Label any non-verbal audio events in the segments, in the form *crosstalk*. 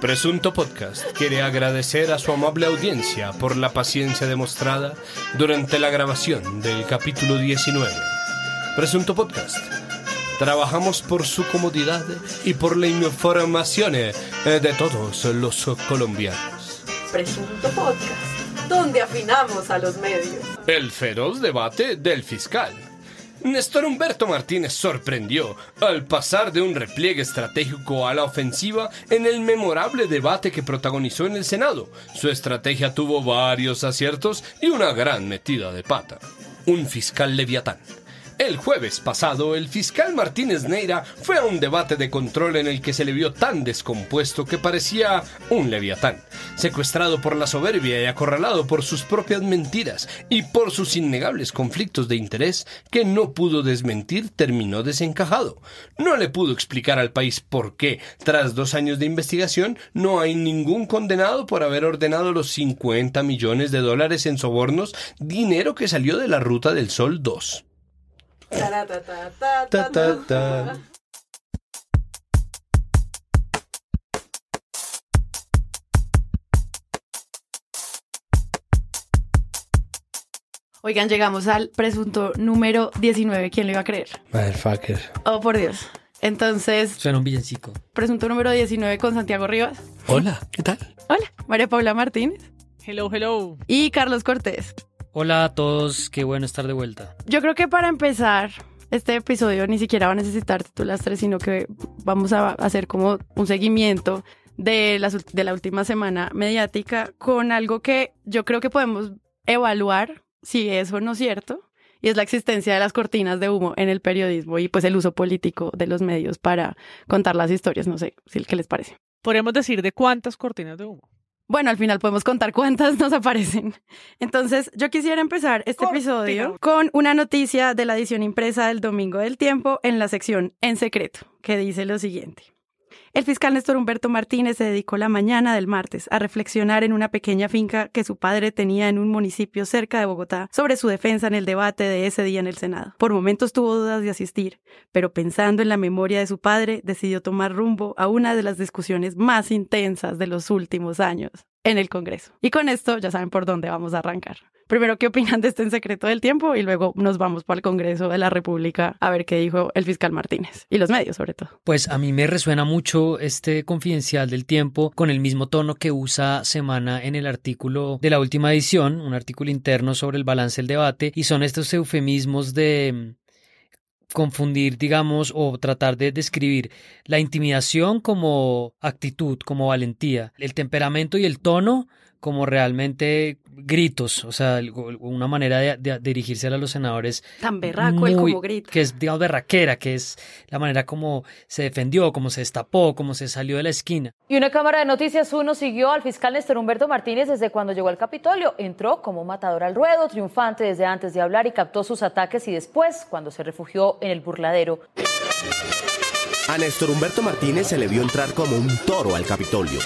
Presunto Podcast quiere agradecer a su amable audiencia por la paciencia demostrada durante la grabación del capítulo 19. Presunto Podcast. Trabajamos por su comodidad y por la información eh, de todos los colombianos. Presunto Podcast, donde afinamos a los medios. El feroz debate del fiscal. Néstor Humberto Martínez sorprendió al pasar de un repliegue estratégico a la ofensiva en el memorable debate que protagonizó en el Senado. Su estrategia tuvo varios aciertos y una gran metida de pata. Un fiscal leviatán el jueves pasado, el fiscal Martínez Neira fue a un debate de control en el que se le vio tan descompuesto que parecía un leviatán, secuestrado por la soberbia y acorralado por sus propias mentiras y por sus innegables conflictos de interés que no pudo desmentir, terminó desencajado. No le pudo explicar al país por qué, tras dos años de investigación, no hay ningún condenado por haber ordenado los 50 millones de dólares en sobornos, dinero que salió de la Ruta del Sol 2. Oigan, llegamos al presunto número 19. ¿Quién lo iba a creer? Motherfucker. Oh, por Dios. Entonces, Suena un villancico. presunto número 19 con Santiago Rivas. Hola, ¿qué tal? Hola. María Paula Martínez. Hello, hello. Y Carlos Cortés. Hola a todos, qué bueno estar de vuelta. Yo creo que para empezar, este episodio ni siquiera va a necesitar titulastres, sino que vamos a hacer como un seguimiento de, las ul- de la última semana mediática con algo que yo creo que podemos evaluar si es o no cierto, y es la existencia de las cortinas de humo en el periodismo y pues el uso político de los medios para contar las historias. No sé si qué les parece. Podríamos decir de cuántas cortinas de humo. Bueno, al final podemos contar cuántas nos aparecen. Entonces, yo quisiera empezar este episodio con una noticia de la edición impresa del Domingo del Tiempo en la sección En Secreto, que dice lo siguiente. El fiscal Néstor Humberto Martínez se dedicó la mañana del martes a reflexionar en una pequeña finca que su padre tenía en un municipio cerca de Bogotá sobre su defensa en el debate de ese día en el Senado. Por momentos tuvo dudas de asistir, pero pensando en la memoria de su padre, decidió tomar rumbo a una de las discusiones más intensas de los últimos años en el Congreso. Y con esto ya saben por dónde vamos a arrancar. Primero, ¿qué opinan de este en secreto del tiempo? Y luego nos vamos para el Congreso de la República a ver qué dijo el fiscal Martínez. Y los medios, sobre todo. Pues a mí me resuena mucho este confidencial del tiempo con el mismo tono que usa Semana en el artículo de la última edición, un artículo interno sobre el balance del debate, y son estos eufemismos de mm, confundir, digamos, o tratar de describir la intimidación como actitud, como valentía, el temperamento y el tono como realmente gritos, o sea, una manera de, de dirigirse a los senadores Tan berraco el como grita. que es, digamos, berraquera, que es la manera como se defendió, como se destapó, como se salió de la esquina. Y una cámara de Noticias 1 siguió al fiscal Néstor Humberto Martínez desde cuando llegó al Capitolio. Entró como un matador al ruedo, triunfante desde antes de hablar y captó sus ataques y después, cuando se refugió en el burladero. A Néstor Humberto Martínez se le vio entrar como un toro al Capitolio.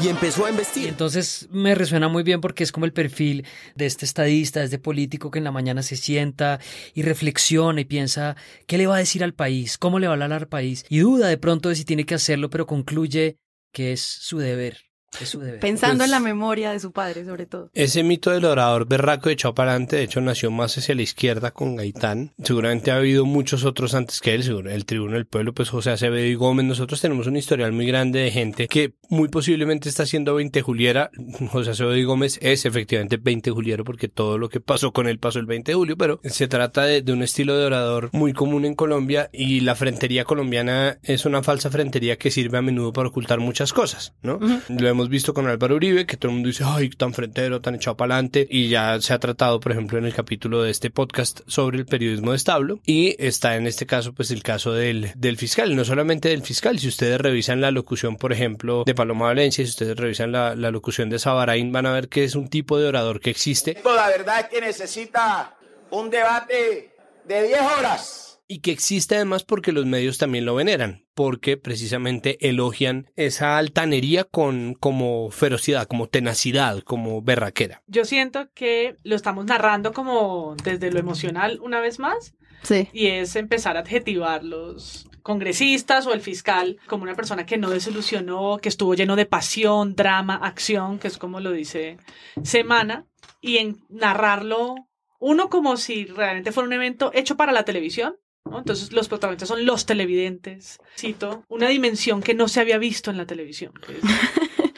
Y empezó a Y embestir. entonces me resuena muy bien porque es como el perfil de este estadista, de este político que en la mañana se sienta y reflexiona y piensa qué le va a decir al país, cómo le va a hablar al país y duda de pronto de si tiene que hacerlo, pero concluye que es su deber. Es su deber. Pensando Pues- en la memoria de su padre, sobre todo. Ese mito del orador berraco echado para adelante, de hecho, nació más hacia la izquierda con Gaitán. Seguramente ha habido muchos otros antes que él, seguro. El Tribuno del Pueblo, pues José Acevedo y Gómez. Nosotros tenemos un historial muy grande de gente que muy posiblemente está haciendo 20 Juliera. *laughs* José Acevedo y Gómez es efectivamente 20 Juliero porque todo lo que pasó con él pasó el 20 de julio, pero se trata de, de un estilo de orador muy común en Colombia y la frentería colombiana es una falsa frentería que sirve a menudo para ocultar muchas cosas, ¿no? Lo hemos visto con Álvaro Uribe, que todo el mundo dice, ay, tan frentero, tan echado para adelante, y ya se ha tratado, por ejemplo, en el capítulo de este podcast sobre el periodismo de establo, y está en este caso, pues, el caso del, del fiscal, no solamente del fiscal, si ustedes revisan la locución, por ejemplo, de Paloma Valencia, si ustedes revisan la, la locución de Sabarain, van a ver que es un tipo de orador que existe. La verdad es que necesita un debate de 10 horas. Y que existe además porque los medios también lo veneran, porque precisamente elogian esa altanería con como ferocidad, como tenacidad, como berraquera. Yo siento que lo estamos narrando como desde lo emocional una vez más Sí. y es empezar a adjetivarlos congresistas o el fiscal como una persona que no desilusionó, que estuvo lleno de pasión, drama, acción, que es como lo dice Semana, y en narrarlo uno como si realmente fuera un evento hecho para la televisión. Entonces los protagonistas son los televidentes. Cito, una dimensión que no se había visto en la televisión.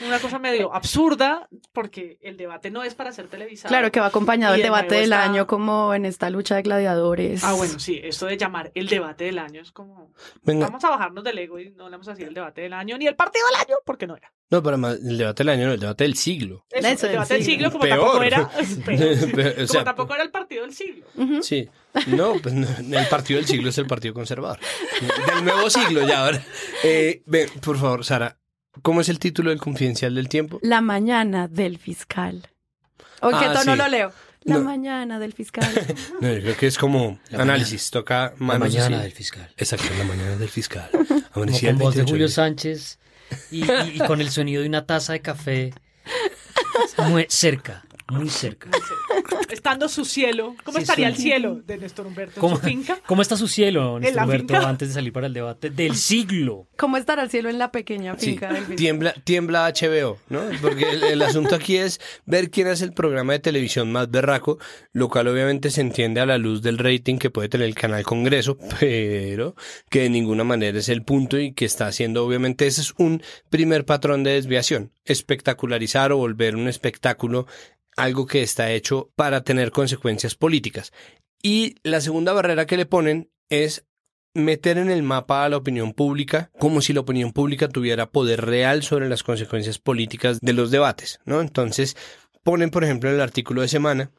Una cosa medio absurda porque el debate no es para ser televisado. Claro que va acompañado el de debate del está- año como en esta lucha de gladiadores. Ah, bueno, sí, esto de llamar el debate del año es como... Venga, Vamos a bajarnos del ego y no le vamos a decir el debate del año ni el partido del año porque no era. no, pero además, el debate del año no, el debate del siglo. Eso, Eso, el debate del siglo como Peor. tampoco era... *laughs* peor. Pero, o como sea, tampoco era el partido del siglo. Sí, no, pues no, el partido del siglo es el partido conservador. Del nuevo siglo ya ahora. Eh, ven, por favor, Sara, ¿cómo es el título del confidencial del tiempo? La mañana del fiscal. ¿O qué Ah, tono sí. lo leo? La No. mañana del fiscal. *laughs* No, yo creo que es como La análisis, toca La manos mañana así. del fiscal. Exacto, la mañana del fiscal. Como con voz de 28 Julio Sánchez y, y- y con el sonido de una taza de café *laughs* muy cerca, muy cerca. Estando su cielo. ¿Cómo Sí, estaría sí. el cielo de Néstor Humberto en ¿Cómo, su finca? cómo está su cielo, Néstor Humberto, finca. antes de salir para el debate del siglo? ¿Cómo estará el cielo en la pequeña Sí, finca del fiscal? tiembla, tiembla HBO, ¿no? Porque el, el asunto aquí es ver quién es el programa de televisión más berraco, lo cual obviamente se entiende a la luz del rating que puede tener el canal Congreso, pero que de ninguna manera es el punto y que está haciendo, obviamente, ese es un primer patrón de desviación, espectacularizar o volver un espectáculo algo que está hecho para tener consecuencias políticas. Y la segunda barrera que le ponen es meter en el mapa a la opinión pública como si la opinión pública tuviera poder real sobre las consecuencias políticas de los debates, ¿no? Entonces, ponen, por ejemplo, en el artículo de semana,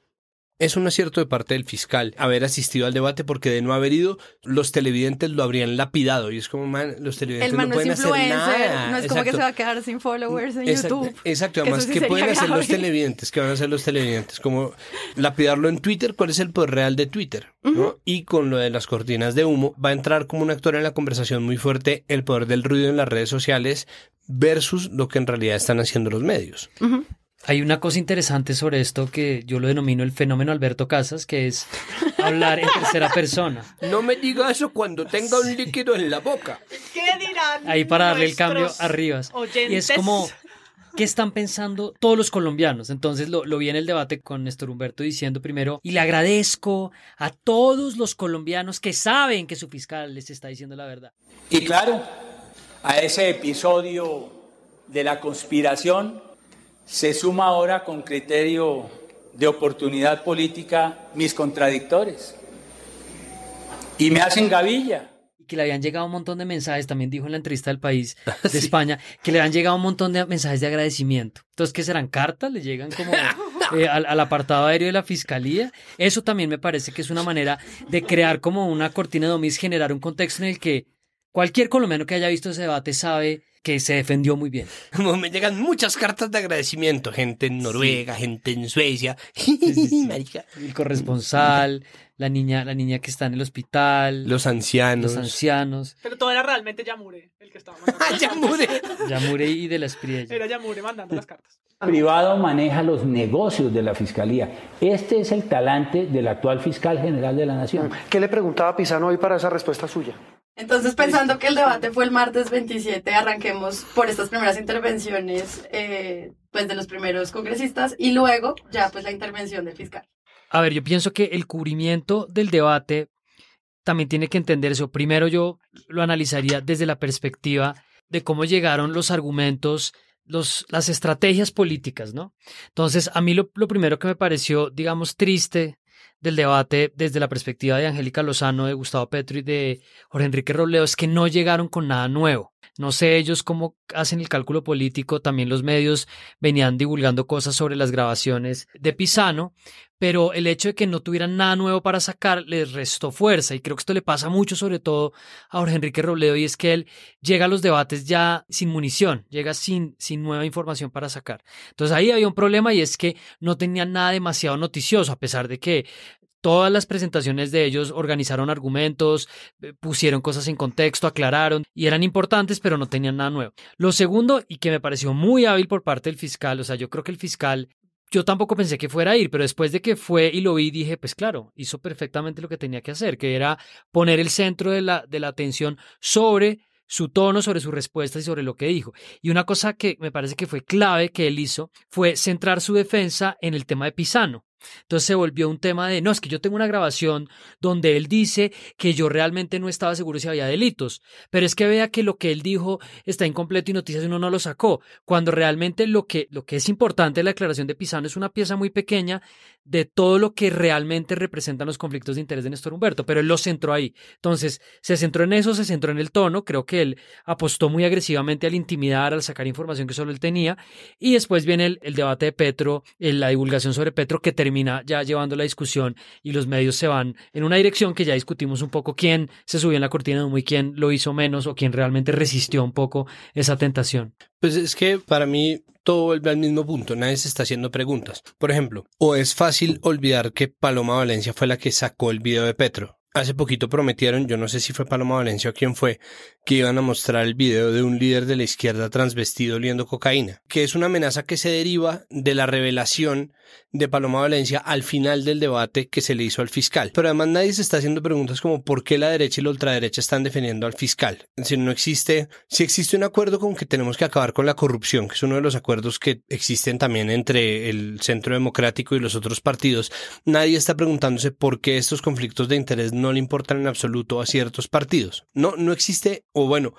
es un acierto de parte del fiscal haber asistido al debate porque de no haber ido, los televidentes lo habrían lapidado. Y es como, man, los televidentes man no pueden hacer nada. no es como que se va a quedar sin followers en Exacto, YouTube. Exacto, además, sí ¿qué pueden hacer los televidentes? ¿Qué van a hacer los televidentes? Como lapidarlo en Twitter, ¿cuál es el poder real de Twitter? ¿no? Y con lo de las cortinas de humo, va a entrar como un actor en la conversación muy fuerte el poder del ruido en las redes sociales versus lo que en realidad están haciendo los medios. Hay una cosa interesante sobre esto que yo lo denomino el fenómeno Alberto Casas, que es hablar en tercera persona. *laughs* No me diga eso cuando tenga un líquido en la boca. ¿Qué dirán? Ahí para darle el cambio nuestros arriba. Y es oyentes? como, ¿qué están pensando todos los colombianos? Entonces lo, lo vi en el debate con Néstor Humberto diciendo primero, y le agradezco a todos los colombianos que saben que su fiscal les está diciendo la verdad. Y claro, a ese episodio de la conspiración se suma ahora con criterio de oportunidad política mis contradictores. Y me hacen gavilla. Y que le habían llegado un montón de mensajes, también dijo en la entrevista del país *laughs* de España, que le habían llegado un montón de mensajes de agradecimiento. Entonces, ¿qué serán cartas? ¿Le llegan como *laughs* eh, al, al apartado aéreo de la fiscalía? Eso también me parece que es una manera de crear como una cortina de domis, generar un contexto en el que cualquier colombiano que haya visto ese debate sabe que se defendió muy bien. *laughs* Me llegan muchas cartas de agradecimiento, gente en Noruega, gente en Suecia. *laughs* Marica. El corresponsal, la niña, la niña que está en el hospital, Los ancianos. los ancianos, Pero todo era realmente Yamure el que estaba mandando. *laughs* ¡Ah, ya mure! Yamure y de la Espriella. Era Yamure mandando las cartas. Privado maneja los negocios de la fiscalía. Este es el talante del actual fiscal general de la nación. ¿Qué le preguntaba Pisano hoy para esa respuesta suya? Entonces, pensando que el debate fue el martes 27, arranquemos por estas primeras intervenciones eh, pues de los primeros congresistas y luego ya pues la intervención del fiscal. A ver, yo pienso que el cubrimiento del debate también tiene que entenderse. o Primero yo lo analizaría desde la perspectiva de cómo llegaron los argumentos, los, las estrategias políticas, ¿no? Entonces, a mí lo, lo primero que me pareció, digamos, triste del debate desde la perspectiva de Angélica Lozano, de Gustavo Petro y de Jorge Enrique Robledo es que no llegaron con nada nuevo. No sé ellos cómo hacen el cálculo político, también los medios venían divulgando cosas sobre las grabaciones de Pisano, pero el hecho de que no tuvieran nada nuevo para sacar les restó fuerza y creo que esto le pasa mucho sobre todo a Jorge Enrique Robledo y es que él llega a los debates ya sin munición, llega sin, sin nueva información para sacar. Entonces ahí había un problema y es que no tenían nada demasiado noticioso a pesar de que Todas las presentaciones de ellos organizaron argumentos, eh, pusieron cosas en contexto, aclararon y eran importantes, pero no tenían nada nuevo. Lo segundo, y que me pareció muy hábil por parte del fiscal, o sea, yo creo que el fiscal yo tampoco pensé que fuera a ir, pero después de que fue y lo vi, dije, pues claro, hizo perfectamente lo que tenía que hacer, que era poner el centro de la, de la atención sobre su tono, sobre sus respuestas y sobre lo que dijo. Y una cosa que me parece que fue clave que él hizo fue centrar su defensa en el tema de Pisano. Entonces se volvió un tema de, no, es que yo tengo una grabación donde él dice que yo realmente no estaba seguro si había delitos, pero es que vea que lo que él dijo está incompleto y Noticias uno no lo sacó, cuando realmente lo que, lo que es importante la declaración de Pisano es una pieza muy pequeña de todo lo que realmente representan los conflictos de interés de Néstor Humberto, pero él lo centró ahí. Entonces, se centró en eso, se centró en el tono, creo que él apostó muy agresivamente al intimidar, al sacar información que solo él tenía, y después viene el, el debate de Petro, la divulgación sobre Petro, que termina termina ya llevando la discusión y los medios se van en una dirección que ya discutimos un poco quién se subió en la cortina de humo y quién lo hizo menos o quién realmente resistió un poco esa tentación. Pues es que para mí todo vuelve al mismo punto, nadie se está haciendo preguntas. Por ejemplo, o es fácil olvidar que Paloma Valencia fue la que sacó el video de Petro. Hace poquito prometieron, yo no sé si fue Paloma Valencia o quién fue, que iban a mostrar el video de un líder de la izquierda transvestido oliendo cocaína, que es una amenaza que se deriva de la revelación de Paloma Valencia al final del debate que se le hizo al fiscal. Pero además nadie se está haciendo preguntas como por qué la derecha y la ultraderecha están defendiendo al fiscal. Si no existe, si existe un acuerdo con que tenemos que acabar con la corrupción, que es uno de los acuerdos que existen también entre el Centro Democrático y los otros partidos, nadie está preguntándose por qué estos conflictos de interés no le importan en absoluto a ciertos partidos. No, no existe, o bueno,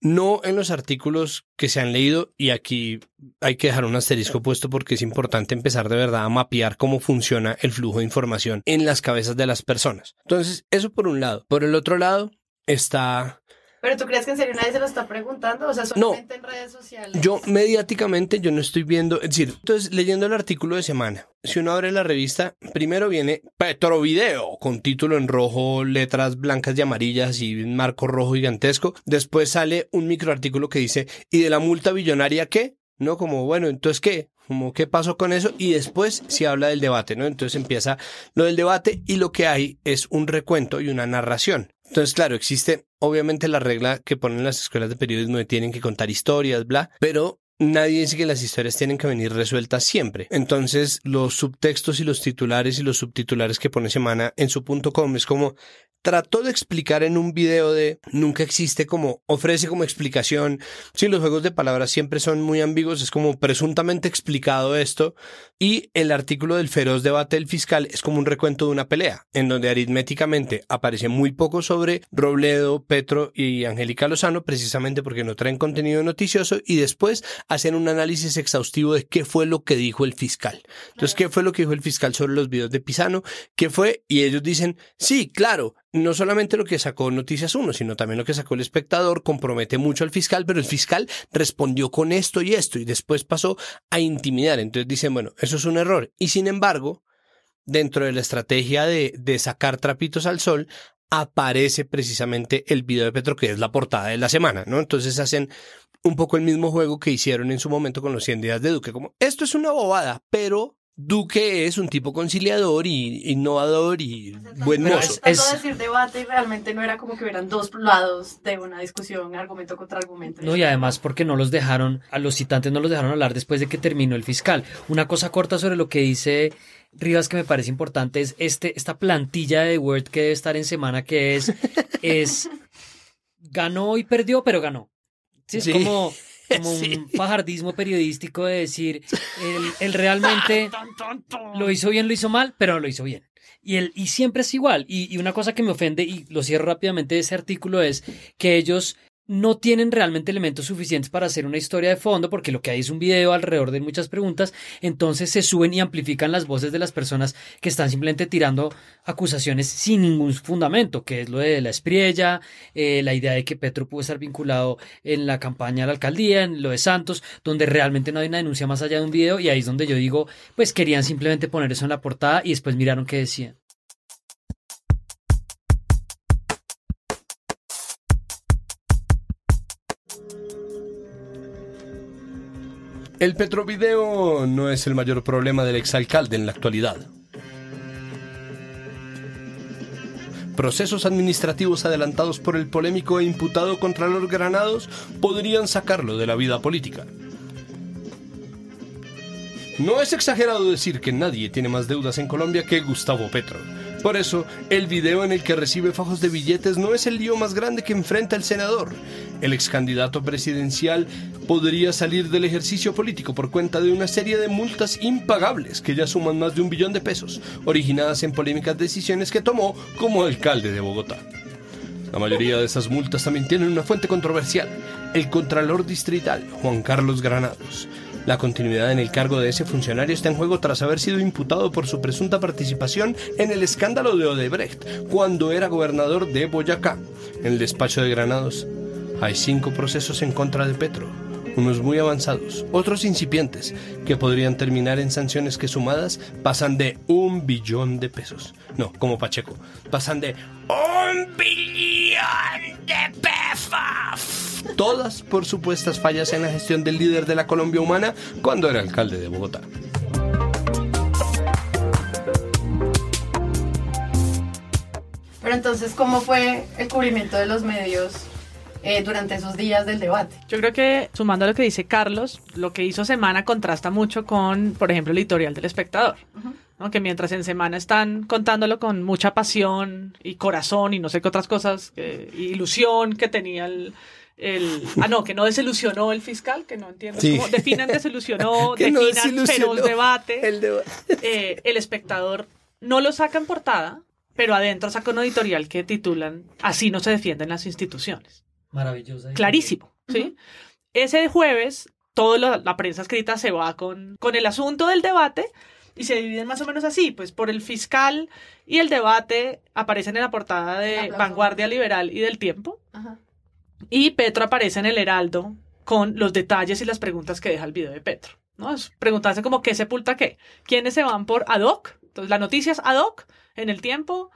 no en los artículos que se han leído, y aquí hay que dejar un asterisco puesto porque es importante empezar de verdad a mapear cómo funciona el flujo de información en las cabezas de las personas. Entonces, eso por un lado. Por el otro lado está ¿Pero tú crees que en serio nadie se lo está preguntando? O sea, solamente en redes sociales. Yo mediáticamente yo no estoy viendo, es decir, entonces leyendo el artículo de semana, si uno abre la revista, primero viene Petrovideo con título en rojo, letras blancas y amarillas y un marco rojo gigantesco. Después sale un microartículo que dice, ¿y de la multa billonaria qué? ¿no? Como, bueno, entonces, ¿qué? Como, ¿qué pasó con eso? Y después se habla del debate, ¿no? Entonces empieza lo del debate y lo que hay es un recuento y una narración. Entonces, claro, existe obviamente la regla que ponen las escuelas de periodismo de tienen que contar historias, bla, pero nadie dice que las historias tienen que venir resueltas siempre. Entonces, los subtextos y los titulares y los subtitulares que pone Semana en su punto com es como trató de explicar en un video de nunca existe como ofrece como explicación. Sí, los juegos de palabras siempre son muy ambiguos, es como presuntamente explicado esto y el artículo del feroz debate del fiscal es como un recuento de una pelea en donde aritméticamente aparece muy poco sobre Robledo, Petro y Angélica Lozano precisamente porque no traen contenido noticioso y después hacen un análisis exhaustivo de qué fue lo que dijo el fiscal. Entonces, ¿qué fue lo que dijo el fiscal sobre los videos de Pisano? ¿Qué fue? Y ellos dicen, sí, claro, no solamente lo que sacó Noticias 1, sino también lo que sacó el espectador compromete mucho al fiscal, pero el fiscal respondió con esto y esto y después pasó a intimidar. Entonces dicen, bueno, eso es un error. Y sin embargo, dentro de la estrategia de, de sacar trapitos al sol, aparece precisamente el video de Petro, que es la portada de la semana, ¿no? Entonces hacen un poco el mismo juego que hicieron en su momento con los 100 días de Duque, como esto es una bobada, pero Duque es un tipo conciliador y innovador y buen mozo. Es, decir debate y realmente no era como que hubieran dos lados de una discusión, argumento contra argumento. No, y además porque no los dejaron, a los citantes no los dejaron hablar después de que terminó el fiscal. Una cosa corta sobre lo que dice Rivas que me parece importante es este, esta plantilla de Word que debe estar en semana que es, es *laughs* ganó y perdió, pero ganó. Sí, es como como *laughs* un fajardismo periodístico de decir, él, realmente *laughs* lo hizo bien, lo hizo mal, pero no lo hizo bien. Y, él, y siempre es igual. Y, y una cosa que me ofende, y lo cierro rápidamente de ese artículo, es que ellos no tienen realmente elementos suficientes para hacer una historia de fondo, porque lo que hay es un video alrededor de muchas preguntas, entonces se suben y amplifican las voces de las personas que están simplemente tirando acusaciones sin ningún fundamento, que es lo de la espriella, eh, la idea de que Petro pudo estar vinculado en la campaña de la alcaldía, en lo de Santos, donde realmente no hay una denuncia más allá de un video, y ahí es donde yo digo, pues querían simplemente poner eso en la portada y después miraron qué decían. El Petrovideo no es el mayor problema del exalcalde en la actualidad. Procesos administrativos adelantados por el polémico e imputado contra los granados podrían sacarlo de la vida política. No es exagerado decir que nadie tiene más deudas en Colombia que Gustavo Petro. Por eso, el video en el que recibe fajos de billetes no es el lío más grande que enfrenta el senador. El ex candidato presidencial podría salir del ejercicio político por cuenta de una serie de multas impagables que ya suman más de un billón de pesos, originadas en polémicas decisiones que tomó como alcalde de Bogotá. La mayoría de esas multas también tienen una fuente controversial, el Contralor Distrital, Juan Carlos Granados. La continuidad en el cargo de ese funcionario está en juego tras haber sido imputado por su presunta participación en el escándalo de Odebrecht, cuando era gobernador de Boyacá. En el despacho de Granados hay cinco procesos en contra de Petro, unos muy avanzados, otros incipientes, que podrían terminar en sanciones que sumadas pasan de un billón de pesos. No, como Pacheco, pasan de un billón. Todas por supuestas fallas en la gestión del líder de la Colombia Humana cuando era alcalde de Bogotá. Pero entonces, ¿cómo fue el cubrimiento de los medios eh, durante esos días del debate? Yo creo que, sumando a lo que dice Carlos, lo que hizo Semana contrasta mucho con, por ejemplo, el editorial del espectador. ¿no? Que mientras en Semana están contándolo con mucha pasión y corazón y no sé qué otras cosas, eh, ilusión que tenía el, el, ah, no, que no desilusionó el fiscal, que no entiendo. Sí. ¿Cómo definen desilusionó, *laughs* Que no definan desilusionó feroz debate. el debate. Eh, el espectador no lo saca en portada, pero adentro saca un editorial que titulan Así no se defienden las instituciones. Maravillosa. Clarísimo, ¿sí? Ese jueves, toda la, la prensa escrita se va con, con el asunto del debate y se dividen más o menos así, pues por el fiscal y el debate aparecen en la portada de. Vanguardia Liberal y del Tiempo. Ajá. Y Petro aparece en el Heraldo con los detalles y las preguntas que deja el video de Petro. ¿no? Es preguntarse como qué sepulta qué. ¿Quiénes se van por ad hoc? Entonces la noticia es ad hoc en el tiempo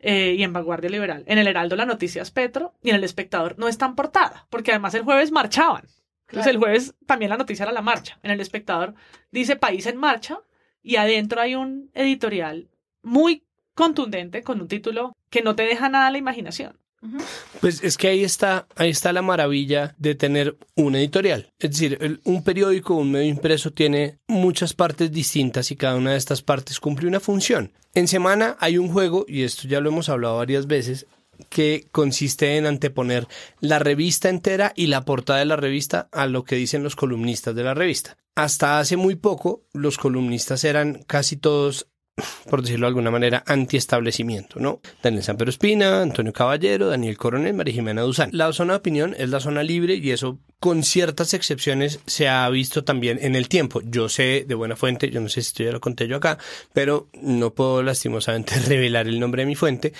eh, y en Vanguardia Liberal. En el Heraldo la noticia es Petro y en el espectador no es tan portada, porque además el jueves marchaban. Entonces el jueves también la noticia era la marcha. En el espectador dice país en marcha y adentro hay un editorial muy contundente con un título que no te deja nada a la imaginación. Pues es que ahí está, ahí está la maravilla de tener un editorial. Es decir, un periódico, un medio impreso tiene muchas partes distintas y cada una de estas partes cumple una función. En semana hay un juego, y esto ya lo hemos hablado varias veces, que consiste en anteponer la revista entera y la portada de la revista a lo que dicen los columnistas de la revista. Hasta hace muy poco, los columnistas eran casi todos por decirlo de alguna manera, antiestablecimiento, ¿no? Daniel Sanpero Espina, Antonio Caballero, Daniel Coronel, María Jimena Duzán. La zona de opinión es la zona libre y eso, con ciertas excepciones, se ha visto también en el tiempo. Yo sé de buena fuente, yo no sé si esto ya lo conté yo acá, pero no puedo lastimosamente *laughs* revelar el nombre de mi fuente.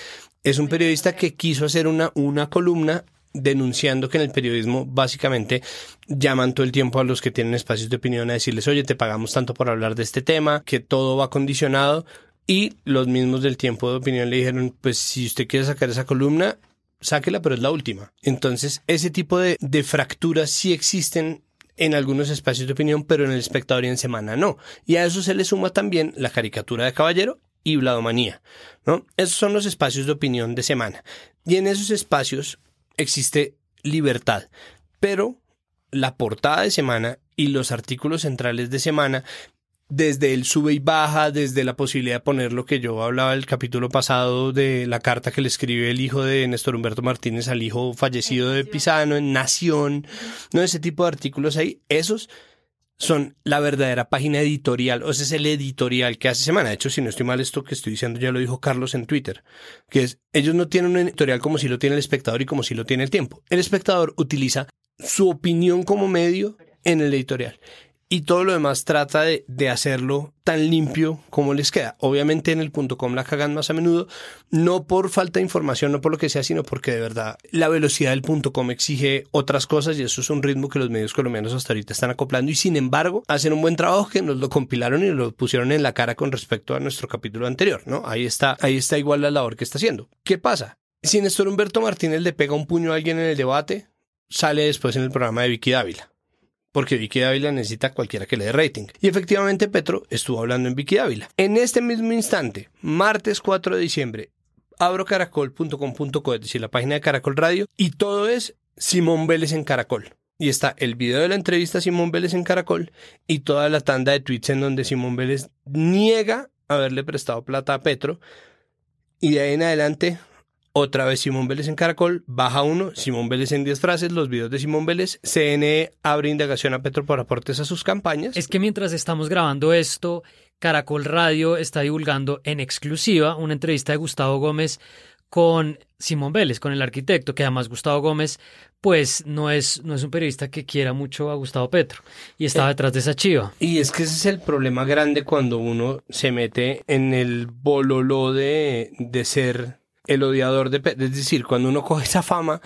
Es un periodista que quiso hacer una, una columna denunciando que en el periodismo básicamente llaman todo el tiempo a los que tienen espacios de opinión a decirles, oye, te pagamos tanto por hablar de este tema, que todo va condicionado. Y los mismos del tiempo de opinión le dijeron, pues si usted quiere sacar esa columna, sáquela, pero es la última. Entonces, ese tipo de, de fracturas sí existen en algunos espacios de opinión, pero en el espectador y en semana no. Y a eso se le suma también la caricatura de caballero y Bladomanía, ¿no? Esos son los espacios de opinión de semana. Y en esos espacios existe libertad, pero la portada de semana y los artículos centrales de semana desde el sube y baja, desde la posibilidad de poner lo que yo hablaba el capítulo pasado de la carta que le escribe el hijo de Néstor Humberto Martínez al hijo fallecido de Pisano en Nación, no ese tipo de artículos ahí, esos son la verdadera página editorial, o ese es el editorial que hace semana. De hecho, si no estoy mal, esto que estoy diciendo ya lo dijo Carlos en Twitter, que es, ellos no tienen un editorial como si lo tiene el espectador y como si lo tiene el tiempo. El espectador utiliza su opinión como medio en el editorial. Y todo lo demás trata de, de, hacerlo tan limpio como les queda. Obviamente en el punto com la cagan más a menudo, no por falta de información, no por lo que sea, sino porque de verdad la velocidad del punto com exige otras cosas y eso es un ritmo que los medios colombianos hasta ahorita están acoplando y sin embargo hacen un buen trabajo que nos lo compilaron y lo pusieron en la cara con respecto a nuestro capítulo anterior, ¿no? Ahí está, ahí está igual la labor que está haciendo. ¿Qué pasa? Si Néstor Humberto Martínez le pega un puño a alguien en el debate, sale después en el programa de Vicky Dávila porque Vicky Dávila necesita cualquiera que le dé rating. Y efectivamente Petro estuvo hablando en Vicky Dávila. En este mismo instante, martes 4 de diciembre, abro caracol.com.co, es decir, la página de Caracol Radio, y todo es Simón Vélez en Caracol. y está el video de la entrevista a Simón Vélez en Caracol y toda la tanda de tweets en donde Simón Vélez niega haberle prestado plata a Petro. Y de ahí en adelante, otra vez Simón Vélez en Caracol, baja uno, Simón Vélez en 10 frases, los videos de Simón Vélez, CNE abre indagación a Petro por aportes a sus campañas. Es que mientras estamos grabando esto, Caracol Radio está divulgando en exclusiva una entrevista de Gustavo Gómez con Simón Vélez, con el arquitecto, que además Gustavo Gómez, pues no es, no es un periodista que quiera mucho a Gustavo Petro y estaba detrás de esa chiva. Y es que ese es el problema grande cuando uno se mete en el bololo de, de ser el odiador de. Es decir, cuando uno coge esa fama,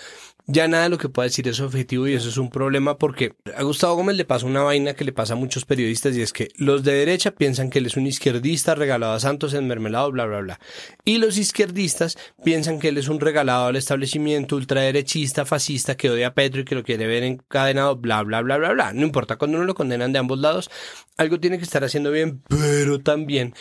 ya nada de lo que pueda decir es objetivo y eso es un problema porque a Gustavo Gómez le pasa una vaina que le pasa a muchos periodistas y es que los de derecha piensan que él es un izquierdista regalado a Santos en mermelado, bla, bla, bla. Y los izquierdistas piensan que él es un regalado al establecimiento ultraderechista, fascista, que odia a Petro y que lo quiere ver encadenado, bla, bla, bla, bla, bla. No importa, cuando uno lo condenan de ambos lados, algo tiene que estar haciendo bien, pero también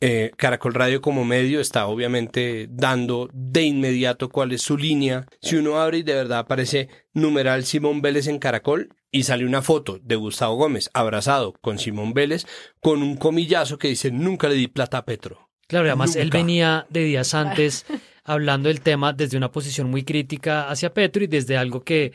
eh, Caracol Radio como medio está obviamente dando de inmediato cuál es su línea. Si uno abre y de verdad aparece numeral Simón Vélez en Caracol y sale una foto de Gustavo Gómez abrazado con Simón Vélez con un comillazo que dice nunca le di plata a Petro. Claro, y además él venía de días antes *laughs* hablando del tema desde una posición muy crítica hacia Petro y desde algo que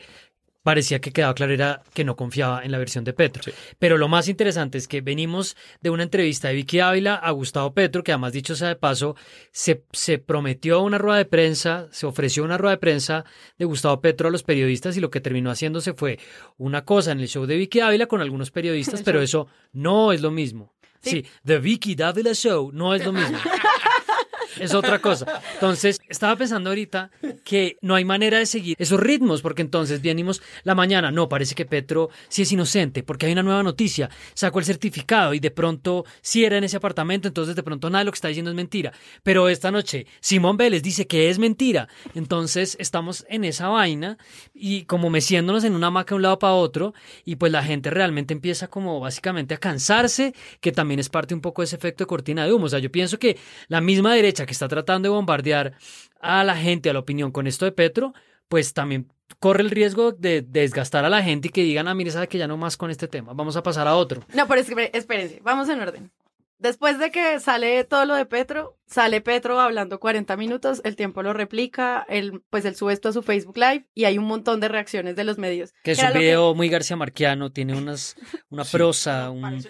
parecía que quedaba claro era que no confiaba en la versión de Petro. Pero lo más interesante es que venimos de una entrevista de Vicky Ávila a Gustavo Petro, que además dicho sea de paso, se, se prometió una rueda de prensa, se ofreció una rueda de prensa de Gustavo Petro a los periodistas y lo que terminó haciéndose fue una cosa en el show de Vicky Ávila con algunos periodistas, *laughs* pero eso no es lo mismo. Sí, The Vicky Dávila Show no es lo mismo. *laughs* Es otra cosa. Entonces, estaba pensando ahorita que no hay manera de seguir esos ritmos, porque entonces venimos la mañana, no, parece que Petro sí es inocente, porque hay una nueva noticia, sacó el certificado y de pronto sí era en ese apartamento, entonces de pronto nada de lo que está diciendo es mentira. Pero esta noche, Simón Vélez dice que es mentira. Entonces, estamos en esa vaina y como meciéndonos en una hamaca de un lado para otro, y pues la gente realmente empieza como básicamente a cansarse, que también es parte un poco de ese efecto de cortina de humo. O sea, yo pienso que la misma derecha que está tratando de bombardear a la gente, a la opinión con esto de Petro, pues también corre el riesgo de, de desgastar a la gente y que digan, ah, mire, sabe que ya no más con este tema, vamos a pasar a otro. No, pero es que, espérense, vamos en orden. Después de que sale todo lo de Petro, sale Petro hablando 40 minutos, el tiempo lo replica, él, pues él sube esto a su Facebook Live y hay un montón de reacciones de los medios. Que es un video muy García Marquiano, tiene unas, *laughs* una prosa, un, un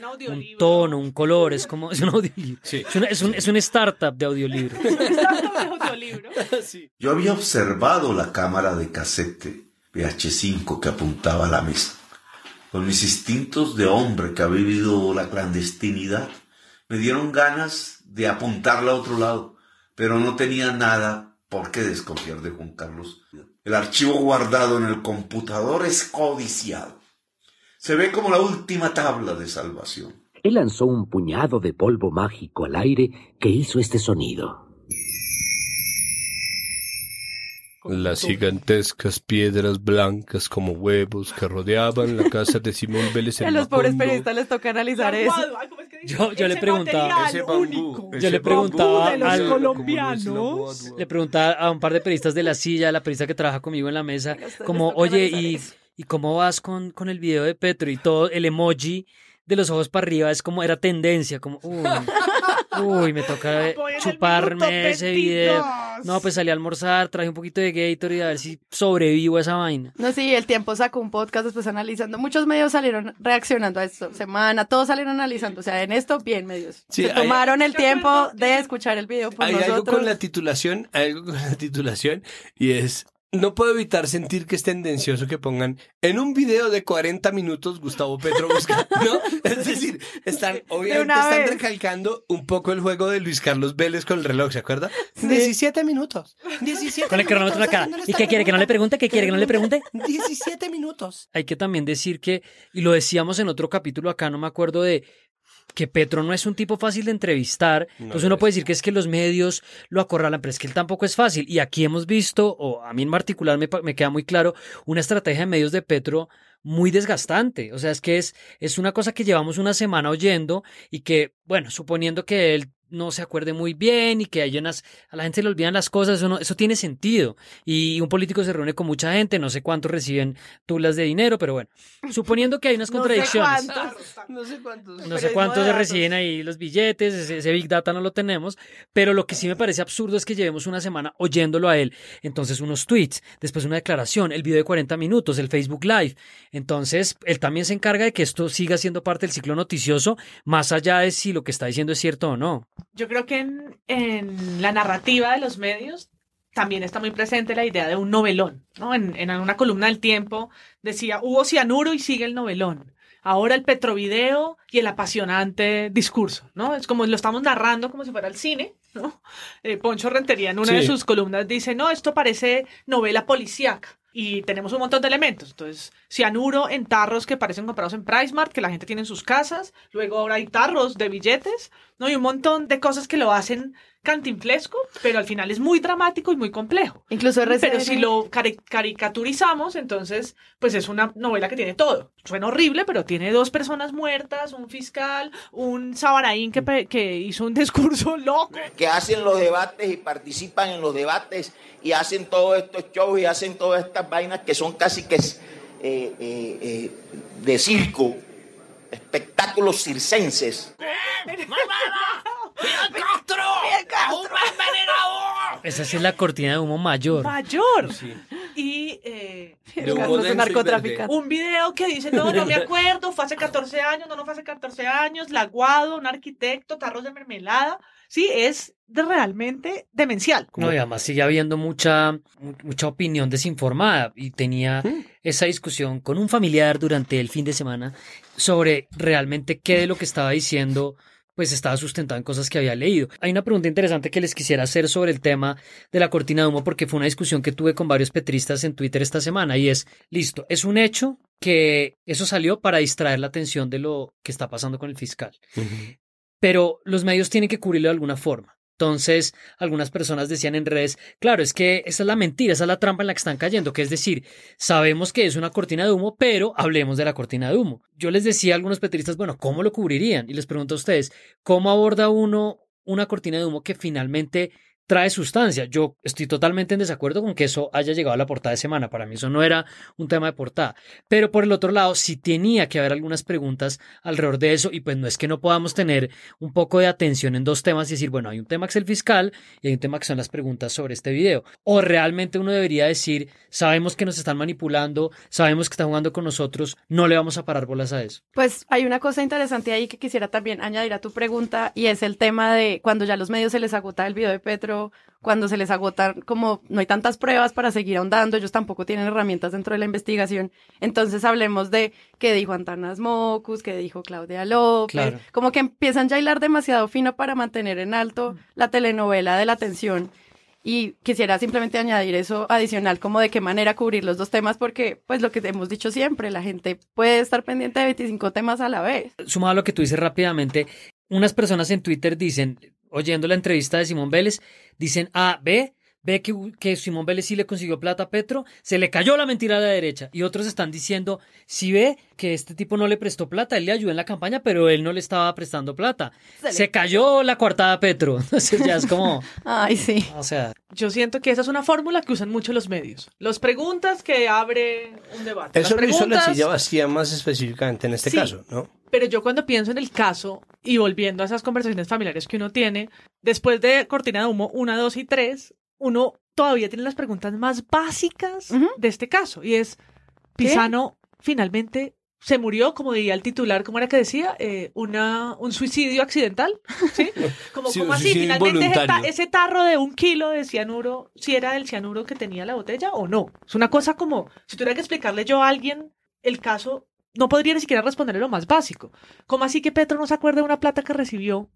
tono, un color, es como, es un audiolibro. Es, una- es un, es *laughs* un startup de audiolibro. *laughs* Yo había observado la cámara de casete VH5 que apuntaba a la mesa. Con mis instintos de hombre que ha vivido la clandestinidad, me dieron ganas de apuntarla a otro lado, pero no tenía nada por qué desconfiar de Juan Carlos. El archivo guardado en el computador es codiciado. Se ve como la última tabla de salvación. Él lanzó un puñado de polvo mágico al aire que hizo este sonido. Las gigantescas piedras blancas como huevos que rodeaban la casa de Simón Vélez en A los pobres periodistas les toca analizar eso. Yo, yo le preguntaba, Ese bambú, yo ese le preguntaba de los al- colombianos. le preguntaba a un par de periodistas de la silla, a la periodista que trabaja conmigo en la mesa, como, oye, ¿y. ¿y cómo vas con, con el video de Petro? Y todo el emoji de los ojos para arriba es como era tendencia, como, uy, *laughs* uy, me toca chuparme ese video. 22. No, pues salí a almorzar, traje un poquito de Gatorade a ver si sobrevivo a esa vaina. No, sí, el tiempo sacó un podcast después analizando. Muchos medios salieron reaccionando a esto. Semana, todos salieron analizando. O sea, en esto, bien, medios. Sí, Se hay- tomaron el tiempo de escuchar el video por Hay nosotros. algo con la titulación, hay algo con la titulación y es no puedo evitar sentir que es tendencioso que pongan en un video de 40 minutos Gustavo Petro busca, ¿no? Es decir, están obviamente están vez. recalcando un poco el juego de Luis Carlos Vélez con el reloj, ¿se acuerda? 17 minutos. 17 Con el cronómetro en la cara. minutos ¿Y qué quiere? ¿Que no le pregunte? ¿Qué quiere? ¿Que no le pregunte? 17 minutos. hay que también decir que, y lo decíamos en otro capítulo acá, no me acuerdo de que Petro no es un tipo fácil de entrevistar, No entonces uno puede decir que es que los medios lo acorralan, pero es que él tampoco es fácil. Y aquí hemos visto, o a mí en particular me, me queda muy claro, una estrategia de medios de Petro muy desgastante. O sea, es que es, es una cosa que llevamos una semana oyendo y que, bueno, suponiendo que él no se acuerde muy bien y que hay unas, a la gente le olvidan las cosas, eso, no, eso tiene sentido. Y un político se reúne con mucha gente, no sé cuántos reciben tulas de dinero, pero bueno, suponiendo que hay unas *laughs* contradicciones. No sé cuántos. No sé cuántos se reciben ahí los billetes, ese, ese Big Data no lo tenemos, pero lo que sí me parece absurdo es que llevemos una semana oyéndolo a él. Entonces unos tweets, después una declaración, el video de 40 minutos, el Facebook Live. Entonces él también se encarga de que esto siga siendo parte del ciclo noticioso, más allá de si lo que está diciendo es cierto o no. Yo creo que en, en la narrativa de los medios también está muy presente la idea de un novelón, ¿no? En, en una columna del tiempo decía, hubo cianuro y sigue el novelón. Ahora el petrovideo y el apasionante discurso, ¿no? Es como lo estamos narrando como si fuera el cine, ¿no? Eh, Poncho Rentería en una de sus columnas dice, no, esto parece novela policíaca. Y tenemos un montón de elementos. Entonces, cianuro en tarros que parecen comprados en PriceMart, que la gente tiene en sus casas. Luego ahora hay tarros de billetes, ¿no? Y un montón de cosas que lo hacen cantinflesco, pero al final es muy dramático y muy complejo. Incluso Pero si lo cari- caricaturizamos, entonces, pues es una novela que tiene todo. Suena horrible, pero tiene dos personas muertas, un fiscal, un sabaraín que, que hizo un *laughs* discurso loco. que hacen los debates y participan en los debates y hacen todos estos shows y hacen todas estas vainas que son casi que eh, eh, eh, de circo, espectáculos circenses. *laughs* Esa sí es la cortina de humo mayor. Mayor. Y eh, De humo denso y narcotraficante. un video que dice, no, no me *laughs* acuerdo, fue hace 14 años, no, no fue hace 14 años, Laguado, un arquitecto, tarros de mermelada. Sí, es de realmente demencial. No, y además sigue habiendo mucha, mu- mucha opinión desinformada y tenía esa discusión con un familiar durante el fin de semana sobre realmente qué de lo que estaba diciendo pues estaba sustentado en cosas que había leído. Hay una pregunta interesante que les quisiera hacer sobre el tema de la cortina de humo porque fue una discusión que tuve con varios petristas en Twitter esta semana y es, listo, es un hecho que eso salió para distraer la atención de lo que está pasando con el fiscal pero los medios tienen que cubrirlo de alguna forma. Entonces, algunas personas decían en redes, claro, es que esa es la mentira, esa es la trampa en la que están cayendo, que es decir, sabemos que es una cortina de humo, pero hablemos de la cortina de humo. Yo les decía a algunos petristas, bueno, ¿cómo lo cubrirían? Y les pregunto a ustedes, ¿cómo aborda uno una cortina de humo que finalmente trae sustancia? Yo estoy totalmente en desacuerdo con que eso haya llegado a la portada de semana. Para mí eso no era un tema de portada. Pero por el otro lado, sí tenía que haber algunas preguntas alrededor de eso y pues no es que no podamos tener un poco de atención en dos temas y decir, bueno, hay un tema que es el fiscal y hay un tema que son las preguntas sobre este video. O realmente uno debería decir, sabemos que nos están manipulando, sabemos que están jugando con nosotros, no le vamos a parar bolas a eso. Pues hay una cosa interesante ahí que quisiera también añadir a tu pregunta y es el tema de cuando ya los medios se les agota el video de Petro, cuando se les agotan, como no hay tantas pruebas para seguir ahondando, ellos tampoco tienen herramientas dentro de la investigación. Entonces hablemos de qué dijo Antanas Mocus, qué dijo Claudia López, Claro. como que empiezan ya a hilar demasiado fino para mantener en alto la telenovela de la atención. Y quisiera simplemente añadir eso adicional, como de qué manera cubrir los dos temas, porque pues lo que hemos dicho siempre, la gente puede estar pendiente de 25 temas a la vez. Sumado a lo que tú dices rápidamente, unas personas en Twitter dicen, oyendo la entrevista de Simón Vélez, dicen, ah, ve, ve que, que Simón Vélez sí le consiguió plata a Petro, se le cayó la mentira a la derecha. Y otros están diciendo, sí ve que este tipo no le prestó plata, él le ayudó en la campaña, pero él no le estaba prestando plata. Se Se, le- cayó la coartada a Petro. *laughs* Entonces ya es como, *laughs* Ay, sí. o sea, Yo siento que esa es una fórmula que usan mucho los medios. Las preguntas que abre un debate. Eso Las lo hizo la preguntas- silla vacía más específicamente en este Sí. caso, ¿no? Pero yo cuando pienso en el caso y volviendo a esas conversaciones familiares que uno tiene, después de Cortina de Humo 1, 2 y 3, uno todavía tiene las preguntas más básicas de este caso. Y es, Pisano finalmente se murió, como diría el titular, ¿cómo era que decía? Eh, una, un suicidio accidental, ¿sí? *laughs* Como, Sí, como un así, finalmente ese, ta- involuntario. ese tarro de un kilo de cianuro, si era el cianuro que tenía la botella o no. Es una cosa como, si tuviera que explicarle yo a alguien el caso, no podría ni siquiera responderle lo más básico. ¿Cómo así que Petro no se acuerda de una plata que recibió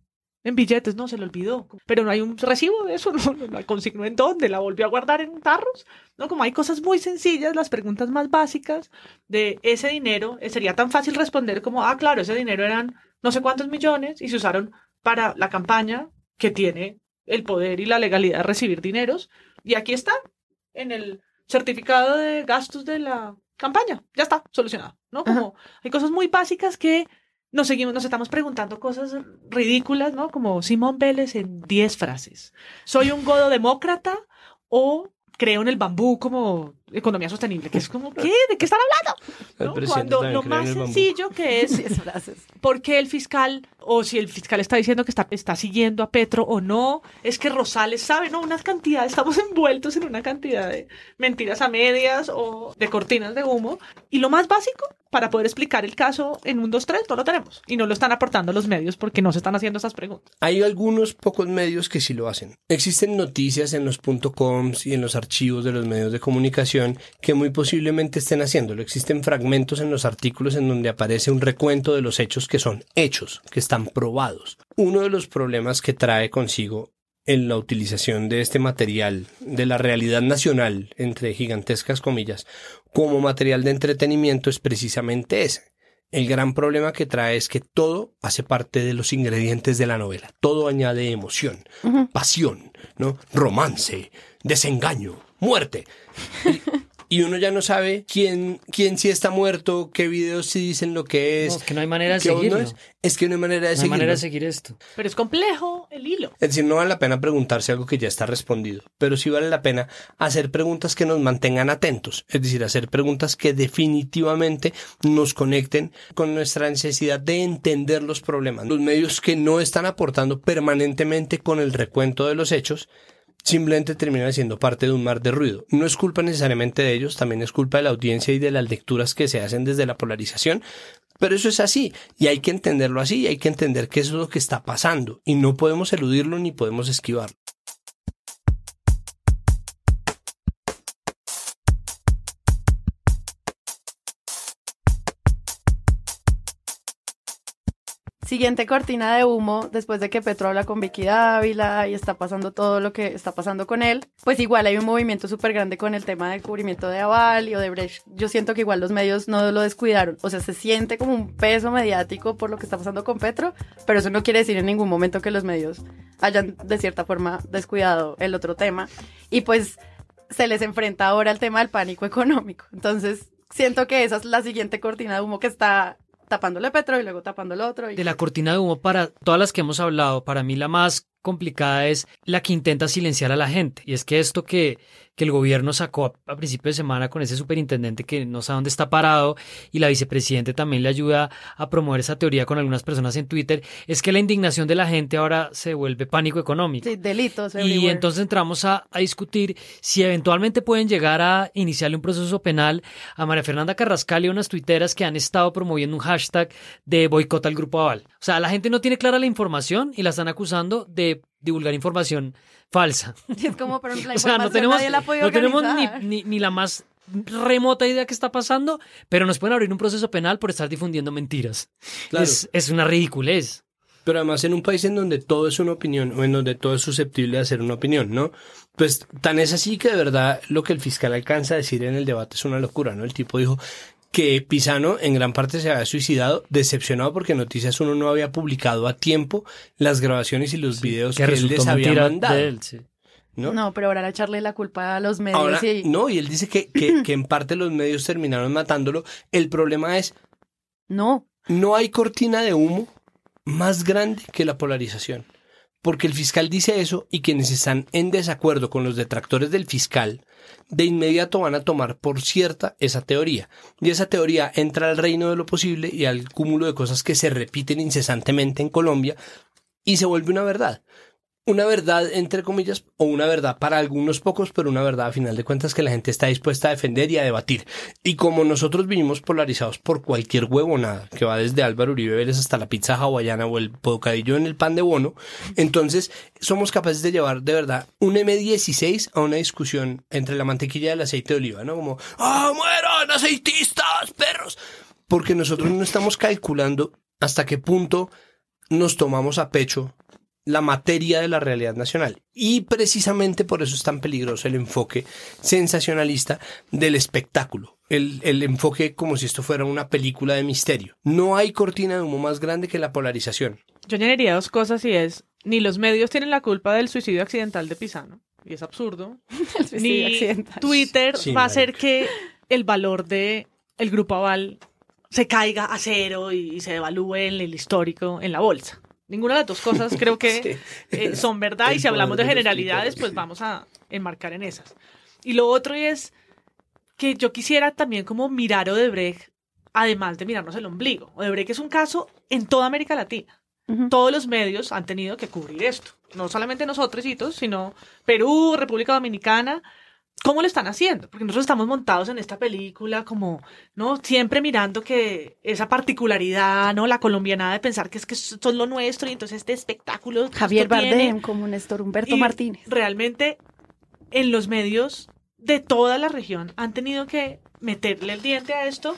en billetes? No, se le olvidó. Pero no hay un recibo de eso, *laughs* no, la consignó en dónde, la volvió a guardar en tarros. No, como hay cosas muy sencillas, las preguntas más básicas de ese dinero, eh, sería tan fácil responder como, ah, claro, ese dinero eran no sé cuántos millones y se usaron para la campaña que tiene el poder y la legalidad de recibir dineros. Y aquí está, en el certificado de gastos de la campaña. Ya está, solucionado. ¿no? Como hay cosas muy básicas que nos seguimos, nos estamos preguntando cosas ridículas, ¿no? Como Simón Vélez en 10 frases. ¿Soy un godo demócrata o creo en el bambú como economía sostenible? Que es como, ¿qué? ¿De qué están hablando? ¿No? Cuando lo más sencillo que es, *laughs* ¿por qué el fiscal, o si el fiscal está diciendo que está, está siguiendo a Petro o no? Es que Rosales sabe, ¿no? Unas cantidades, estamos *laughs* envueltos en una cantidad de mentiras a medias o de cortinas de humo. Y lo más básico para poder explicar el caso en un 2-3, no lo tenemos. Y no lo están aportando los medios porque no se están haciendo esas preguntas. Hay algunos pocos medios que sí lo hacen. Existen noticias en los .coms y en los archivos de los medios de comunicación que muy posiblemente estén haciéndolo. Existen fragmentos en los artículos en donde aparece un recuento de los hechos que son hechos, que están probados. Uno de los problemas que trae consigo en la utilización de este material de la realidad nacional, entre gigantescas comillas, como material de entretenimiento es precisamente ese. El gran problema que trae es que todo hace parte de los ingredientes de la novela. Todo añade emoción, pasión, ¿no? Romance, desengaño, muerte. *laughs* y uno ya no sabe quién, quién sí está muerto, qué videos sí dicen lo que es. No, es que no hay manera de seguirlo. Es, es, que no hay manera de no hay manera de seguir esto. Pero es complejo el hilo. Es decir, no vale la pena preguntarse algo que ya está respondido, pero sí vale la pena hacer preguntas que nos mantengan atentos, es decir, hacer preguntas que definitivamente nos conecten con nuestra necesidad de entender los problemas. Los medios que no están aportando permanentemente con el recuento de los hechos, simplemente terminan siendo parte de un mar de ruido. No es culpa necesariamente de ellos, también es culpa de la audiencia y de las lecturas que se hacen desde la polarización, pero eso es así y hay que entenderlo así y hay que entender que eso es lo que está pasando y no podemos eludirlo ni podemos esquivarlo. Siguiente cortina de humo, después de que Petro habla con Vicky Dávila y está pasando todo lo que está pasando con él, pues igual hay un movimiento súper grande con el tema del cubrimiento de Aval y Odebrecht. Yo siento que igual los medios no lo descuidaron, o sea, se siente como un peso mediático por lo que está pasando con Petro, pero eso no quiere decir en ningún momento que los medios hayan de cierta forma descuidado el otro tema. Y pues se les enfrenta ahora el tema del pánico económico. Entonces, siento que esa es la siguiente cortina de humo que está tapándole Petro y luego tapando el otro. Y... De la cortina de humo para todas las que hemos hablado, para mí la más complicada es la que intenta silenciar a la gente. Y es que esto que, que el gobierno sacó a, principio de semana con ese superintendente que no sabe dónde está parado y la vicepresidente también le ayuda a promover esa teoría con algunas personas en Twitter, es que la indignación de la gente ahora se vuelve pánico económico. Sí, delitos. Y entonces entramos a, a, discutir si eventualmente pueden llegar a iniciarle un proceso penal a María Fernanda Carrascal y unas tuiteras que han estado promoviendo un hashtag de boicot al Grupo Aval. O sea, la gente no tiene clara la información y la están acusando de divulgar información falsa. *laughs* Es como, pero *laughs* la o sea, no tenemos, nadie la no tenemos ni, ni, la más remota idea que está pasando, pero nos pueden abrir un proceso penal por estar difundiendo mentiras. Es, es una ridiculez. Pero además en un país en donde todo es una opinión o en donde todo es susceptible de hacer una opinión, ¿no? Pues tan es así que de verdad lo que el fiscal alcanza a decir en el debate es una locura, ¿no? El tipo dijo, que Pisano en gran parte se había suicidado, decepcionado porque Noticias Uno no había publicado a tiempo las grabaciones y los videos que, él les había mandado. ¿No? ¿no? pero ahora echarle la culpa a los medios. y... No, y él dice que, que, *clears throat* que en parte los medios terminaron matándolo. El problema es... No. No hay cortina de humo más grande que la polarización. Porque el fiscal dice eso y quienes están en desacuerdo con los detractores del fiscal de inmediato van a tomar por cierta esa teoría. Y esa teoría entra al reino de lo posible y al cúmulo de cosas que se repiten incesantemente en Colombia y se vuelve una verdad una verdad, entre comillas, o una verdad para algunos pocos, pero una verdad a final de cuentas que la gente está dispuesta a defender y a debatir. Y como nosotros vinimos polarizados por cualquier huevonada, que va desde Álvaro Uribe Vélez hasta la pizza hawaiana o el bocadillo en el pan de bono, entonces somos capaces de llevar de verdad un M16 a una discusión entre la mantequilla y el aceite de oliva, ¿no? Como, ¡ah, mueran aceitistas, perros! Porque nosotros no estamos calculando hasta qué punto nos tomamos a pecho la materia de la realidad nacional. Y precisamente por eso es tan peligroso el enfoque sensacionalista del espectáculo. El, el, enfoque como si esto fuera una película de misterio. No hay cortina de humo más grande que la polarización. Yo añadiría dos cosas y es, ni los medios tienen la culpa del suicidio accidental de Pisano, y es absurdo, *laughs* ni Twitter va a hacer que el valor de el grupo Aval se caiga a cero y, se devalúe el, el histórico en la bolsa. Ninguna de las dos cosas creo que *laughs* eh, son verdad y si hablamos de generalidades, pues vamos a enmarcar en esas. Y lo otro es que yo quisiera también como mirar Odebrecht, además de mirarnos el ombligo. Odebrecht es un caso en toda América Latina. Todos los medios han tenido que cubrir esto. No solamente nosotros, sino Perú, República Dominicana, ¿Cómo lo están haciendo? Porque nosotros estamos montados en esta película como, ¿no? Siempre mirando que esa particularidad, ¿no? La colombianada de pensar que es que son lo nuestro y entonces este espectáculo. Javier Bardem como Néstor Humberto Martínez. Realmente en los medios de toda la región han tenido que meterle el diente a esto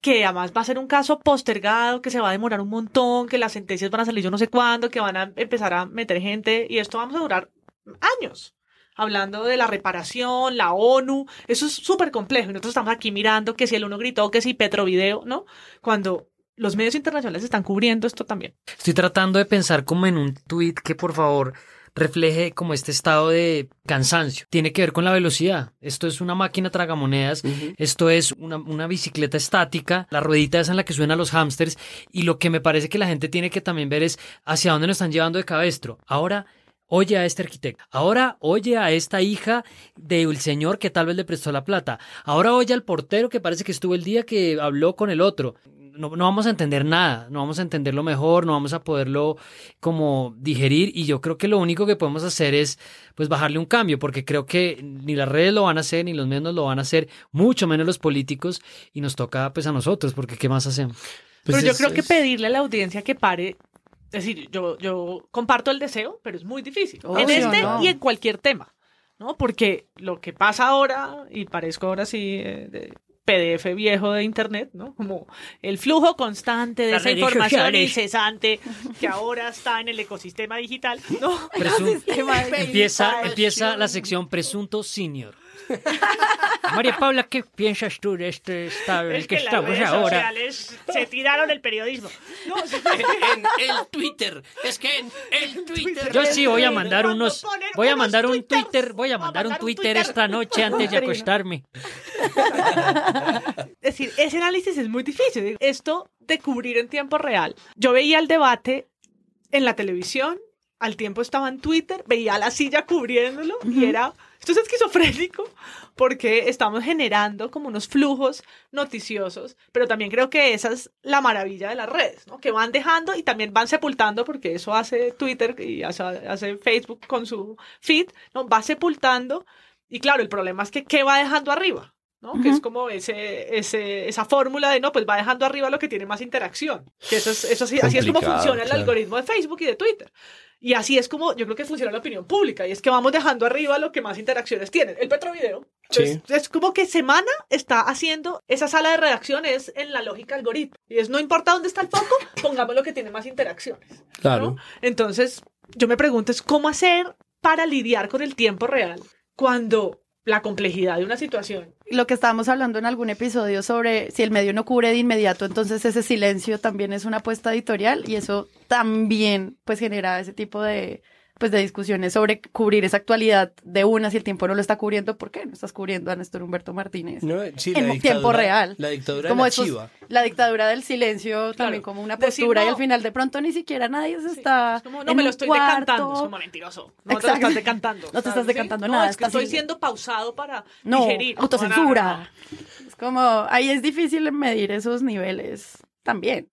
que además va a ser un caso postergado, que se va a demorar un montón, que las sentencias van a salir yo no sé cuándo, que van a empezar a meter gente y esto vamos a durar años hablando de la reparación, la ONU, eso es súper complejo. Y nosotros estamos aquí mirando que si el uno gritó, que si Petrovideo, ¿no? Cuando los medios internacionales están cubriendo esto también. Estoy tratando de pensar como en un tuit que por favor refleje como este estado de cansancio. Tiene que ver con la velocidad. Esto es una máquina tragamonedas, esto es una, una, bicicleta estática, la ruedita esa en la que suenan los hámsters y lo que me parece que la gente tiene que también ver es hacia dónde nos están llevando de cabestro. Ahora oye a este arquitecto, ahora oye a esta hija del señor que tal vez le prestó la plata, ahora oye al portero que parece que estuvo el día que habló con el otro. No, no, vamos a entender nada, no vamos a entenderlo mejor, no vamos a poderlo como digerir y yo creo que lo único que podemos hacer es pues bajarle un cambio porque creo que ni las redes lo van a hacer ni los medios lo van a hacer, mucho menos los políticos y nos toca pues a nosotros porque ¿qué más hacemos? Pero pues yo creo que pedirle a la audiencia que pare es decir, yo, yo comparto el deseo, pero es muy difícil. en este y en cualquier tema, ¿no? Porque lo que pasa ahora, y parezco ahora sí eh, de PDF viejo de Internet, ¿no? Como el flujo constante de esa información incesante que ahora está en el ecosistema digital, ¿no? empieza, empieza la sección presunto senior. *laughs* María Paula, ¿qué piensas tú de este estado el que, que estamos las redes ahora? Sociales se tiraron el periodismo. *laughs* en, el Twitter, es que en el Twitter. Yo sí voy a mandar unos, voy a mandar un Twitter, voy a mandar un Twitter esta noche antes de acostarme. *laughs* Es decir, ese análisis es muy difícil. Esto de cubrir en tiempo real. Yo veía el debate en la televisión, al tiempo estaba en Twitter, veía la silla cubriéndolo y era esto es esquizofrénico porque estamos generando como unos flujos noticiosos, pero también creo que esa es la maravilla de las redes, ¿no? Que van dejando y también van sepultando, porque eso hace Twitter y hace, Facebook con su feed, ¿no? Va sepultando y claro, el problema es que ¿qué va dejando arriba? ¿No? Que es como ese, ese, esa fórmula de, no, pues va dejando arriba lo que tiene más interacción. Que eso es, eso así, así es como funciona el algoritmo de Facebook y de Twitter. Y así es como yo creo que funciona la opinión pública, y es que vamos dejando arriba lo que más interacciones tiene. El Petrovideo. Sí. Es como que Semana está haciendo esa sala de redacciones en la lógica algoritmo. Y es no importa dónde está el foco, pongamos lo que tiene más interacciones. Claro. Entonces, yo me pregunto es cómo hacer para lidiar con el tiempo real cuando la complejidad de una situación. Lo que estábamos hablando en algún episodio sobre si el medio no cubre de inmediato, entonces ese silencio también es una apuesta editorial y eso también pues genera ese tipo de pues de discusiones sobre cubrir esa actualidad de una si el tiempo no lo está cubriendo, ¿por qué no estás cubriendo a Néstor Humberto Martínez? en tiempo real. La dictadura como la La dictadura del silencio también como una postura y al final de pronto ni siquiera nadie se está No me lo estoy decantando, es como mentiroso. No te lo estás decantando. No te estás decantando nada. Es que estoy siendo pausado para no, digerir. autocensura. Es como, ahí es difícil medir esos niveles también.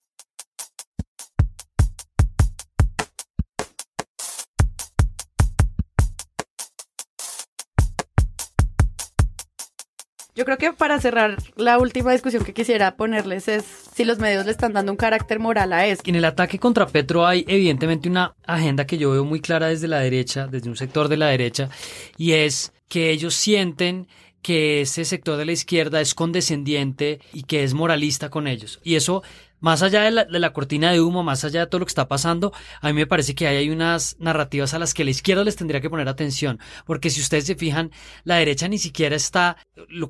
Yo creo que para cerrar, la última discusión que quisiera ponerles es si los medios le están dando un carácter moral a esto. En el ataque contra Petro hay evidentemente una agenda que yo veo muy clara desde la derecha, desde un sector de la derecha, y es que ellos sienten que ese sector de la izquierda es condescendiente y que es moralista con ellos. Y eso más allá de la, cortina de humo, más allá de todo lo que está pasando, a mí me parece que hay, unas narrativas a las que la izquierda les tendría que poner atención, porque si ustedes se fijan, la derecha ni siquiera está,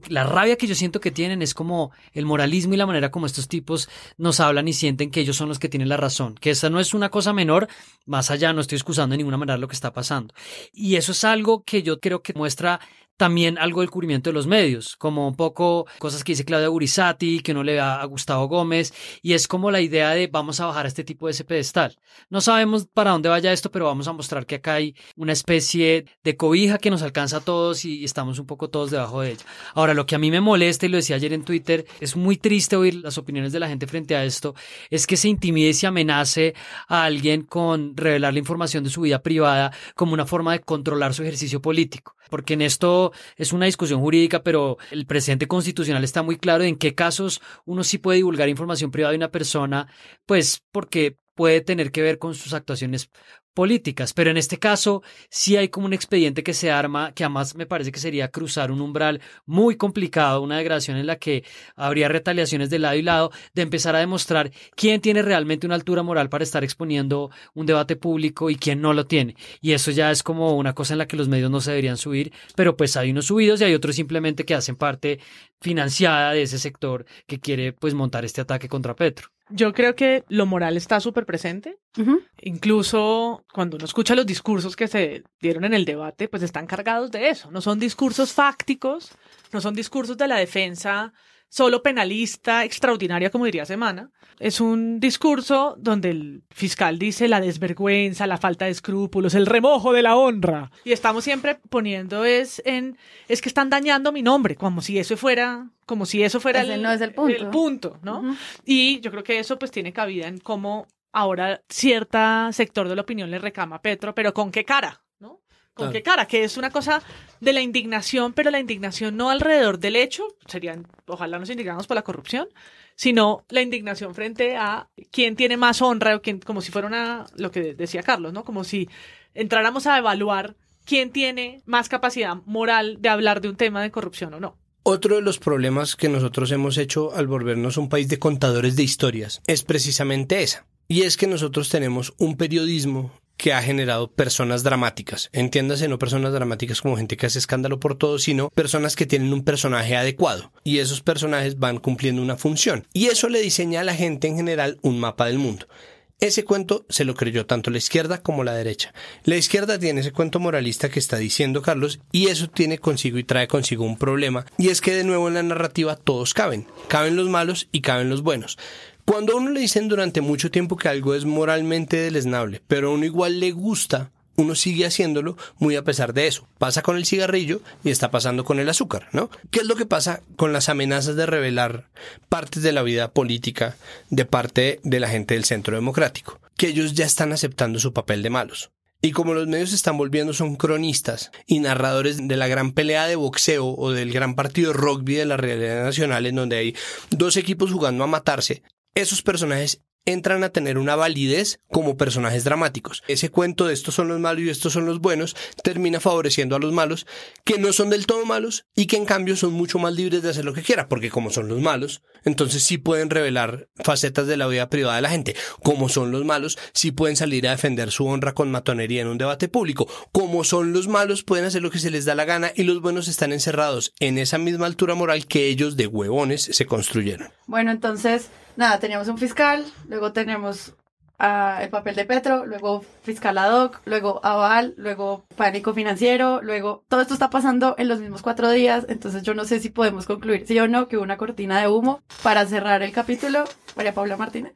la rabia que yo siento que tienen es como el moralismo y la manera como estos tipos nos hablan y sienten que ellos son los que tienen la razón, que esa no es una cosa menor, más allá no estoy excusando de ninguna manera lo que está pasando. Y eso es algo que yo creo que muestra también algo del cubrimiento de los medios, como un poco cosas que dice Claudia Gurizati, que uno le da a Gustavo Gómez, y es como la idea de vamos a bajar a este tipo de ese pedestal. No sabemos para dónde vaya esto, pero vamos a mostrar que acá hay una especie de cobija que nos alcanza a todos y estamos un poco todos debajo de ella. Ahora, lo que a mí me molesta, y lo decía ayer en Twitter, es muy triste oír las opiniones de la gente frente a esto, es que se intimide y se amenace a alguien con revelar la información de su vida privada como una forma de controlar su ejercicio político. Porque en esto es una discusión jurídica, pero el presidente constitucional está muy claro en qué casos uno sí puede divulgar información privada de una persona, pues porque puede tener que ver con sus actuaciones políticas, pero en este caso sí hay como un expediente que se arma, que además me parece que sería cruzar un umbral muy complicado, una degradación en la que habría retaliaciones de lado y lado, de empezar a demostrar quién tiene realmente una altura moral para estar exponiendo un debate público y quién no lo tiene. Y eso ya es como una cosa en la que los medios no se deberían subir, pero pues hay unos subidos y hay otros simplemente que hacen parte financiada de ese sector que quiere pues montar este ataque contra Petro. Yo creo que lo moral está súper presente. Incluso cuando uno escucha los discursos que se dieron en el debate, pues están cargados de eso. No son discursos fácticos, no son discursos de la defensa solo penalista extraordinaria, como diría Semana. Es un discurso donde el fiscal dice la desvergüenza, la falta de escrúpulos, el remojo de la honra. Y estamos siempre poniendo es en, es que están dañando mi nombre, como si eso fuera, como si eso fuera Ese no es el punto. punto, ¿no? Y yo creo que eso pues tiene cabida en cómo ahora cierta sector de la opinión le reclama a Petro, pero ¿con qué cara? ¿Con Claro. qué cara? Que es una cosa de la indignación, pero la indignación no alrededor del hecho, serían, ojalá nos indignamos por la corrupción, sino la indignación frente a quién tiene más honra, o quién, como si fuera una, lo que decía Carlos, ¿no? Como si entráramos a evaluar quién tiene más capacidad moral de hablar de un tema de corrupción o no. Otro de los problemas que nosotros hemos hecho al volvernos un país de contadores de historias es precisamente esa. Y es que nosotros tenemos un periodismo que ha generado personas dramáticas. Entiéndase, no personas dramáticas como gente que hace escándalo por todo, sino personas que tienen un personaje adecuado. Y esos personajes van cumpliendo una función. Y eso le diseña a la gente en general un mapa del mundo. Ese cuento se lo creyó tanto la izquierda como la derecha. La izquierda tiene ese cuento moralista que está diciendo Carlos y eso tiene consigo y trae consigo un problema y es que de nuevo en la narrativa todos caben. Caben los malos y caben los buenos. Cuando a uno le dicen durante mucho tiempo que algo es moralmente deleznable, pero a uno igual le gusta, uno sigue haciéndolo muy a pesar de eso. Pasa con el cigarrillo y está pasando con el azúcar, ¿no? ¿Qué es lo que pasa con las amenazas de revelar partes de la vida política de parte de la gente del centro democrático? Que ellos ya están aceptando su papel de malos. Y como los medios se están volviendo son cronistas y narradores de la gran pelea de boxeo o del gran partido de rugby de la realidad nacional en donde hay dos equipos jugando a matarse, esos personajes entran a tener una validez como personajes dramáticos. Ese cuento de estos son los malos y estos son los buenos termina favoreciendo a los malos que no son del todo malos y que en cambio son mucho más libres de hacer lo que quieran, porque como son los malos, entonces sí pueden revelar facetas de la vida privada de la gente. Como son los malos, sí pueden salir a defender su honra con matonería en un debate público. Como son los malos, pueden hacer lo que se les da la gana y los buenos están encerrados en esa misma altura moral que ellos de huevones se construyeron. Bueno, entonces, nada, teníamos un fiscal, luego tenemos ah, el papel de Petro, luego fiscal ad hoc, luego aval, luego pánico financiero, luego todo esto está pasando en los mismos cuatro días, entonces yo no sé si podemos concluir, sí o no, que hubo una cortina de humo para cerrar el capítulo. María Paula Martínez.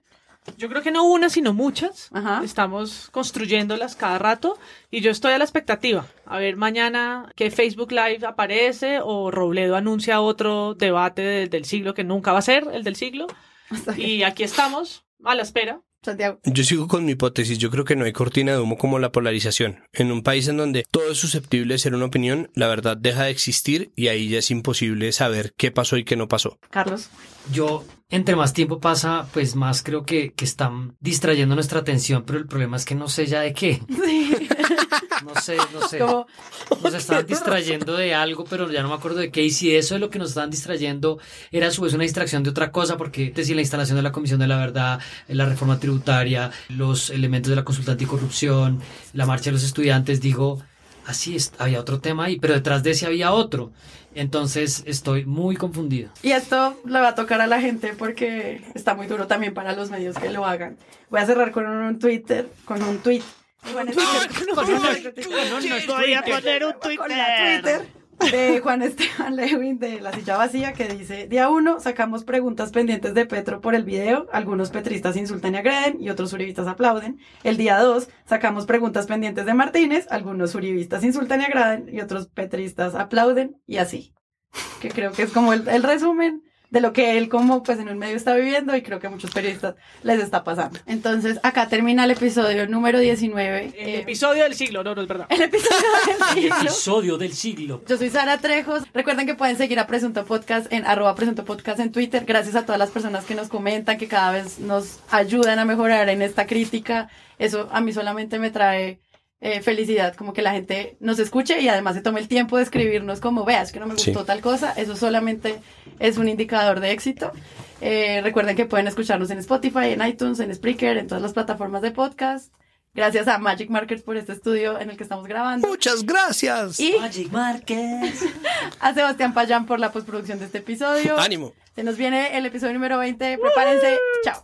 Yo creo que no una, sino muchas. Estamos construyéndolas cada rato y yo estoy a la expectativa. A ver mañana que Facebook Live aparece o Robledo anuncia otro debate del, del siglo que nunca va a ser el del siglo. *laughs* Y aquí estamos, a la espera. Santiago. Yo sigo con mi hipótesis. Yo creo que no hay cortina de humo como la polarización. En un país en donde todo es susceptible de ser una opinión, la verdad deja de existir y ahí ya es imposible saber qué pasó y qué no pasó. Carlos. Yo, entre más tiempo pasa, pues más creo que, que están distrayendo nuestra atención, pero el problema es que no sé ya de qué. *laughs* No sé, no sé. Nos estaban *laughs* distrayendo de algo, pero ya no me acuerdo de qué. Y si eso es lo que nos estaban distrayendo era a su vez una distracción de otra cosa, porque decir la instalación de la Comisión de la Verdad, la reforma tributaria, los elementos de la consulta anticorrupción, la marcha de los estudiantes, digo, así es, había otro tema ahí, pero detrás de ese había otro. Entonces estoy muy confundido. Y esto le va a tocar a la gente porque está muy duro también para los medios que lo hagan. Voy a cerrar con un Twitter, con un tweet. Un- Voy a poner un Twitter de Juan Esteban Lewin de La Silla Vacía que dice, día uno, sacamos preguntas pendientes de Petro por el video, algunos petristas insultan y agreden y otros uribistas aplauden. El día dos, sacamos preguntas pendientes de Martínez, algunos uribistas insultan y agraden y otros petristas aplauden y así. Que creo que es como el, el resumen de lo que él como pues en un medio está viviendo y creo que a muchos periodistas les está pasando. Entonces, acá termina el episodio número 19. El episodio del siglo, no, no es verdad. El episodio del *laughs* El siglo. episodio del siglo. Yo soy Sara Trejos. Recuerden que pueden seguir a Presunto Podcast en arroba Presunto Podcast en Twitter. Gracias a todas las personas que nos comentan, que cada vez nos ayudan a mejorar en esta crítica. Eso a mí solamente me trae eh, felicidad, como que la gente nos escuche y además se tome el tiempo de escribirnos como, veas que no me gustó Sí. tal cosa. Eso solamente es un indicador de éxito. Eh, recuerden que pueden escucharnos en Spotify, en iTunes, en Spreaker, en todas las plataformas de podcast. Gracias a Magic Markers por este estudio en el que estamos grabando. Muchas gracias. Y Magic Markets. *laughs* a Sebastián Payán por la postproducción de este episodio. Ánimo. Se nos viene el episodio número 20. Prepárense. Chao.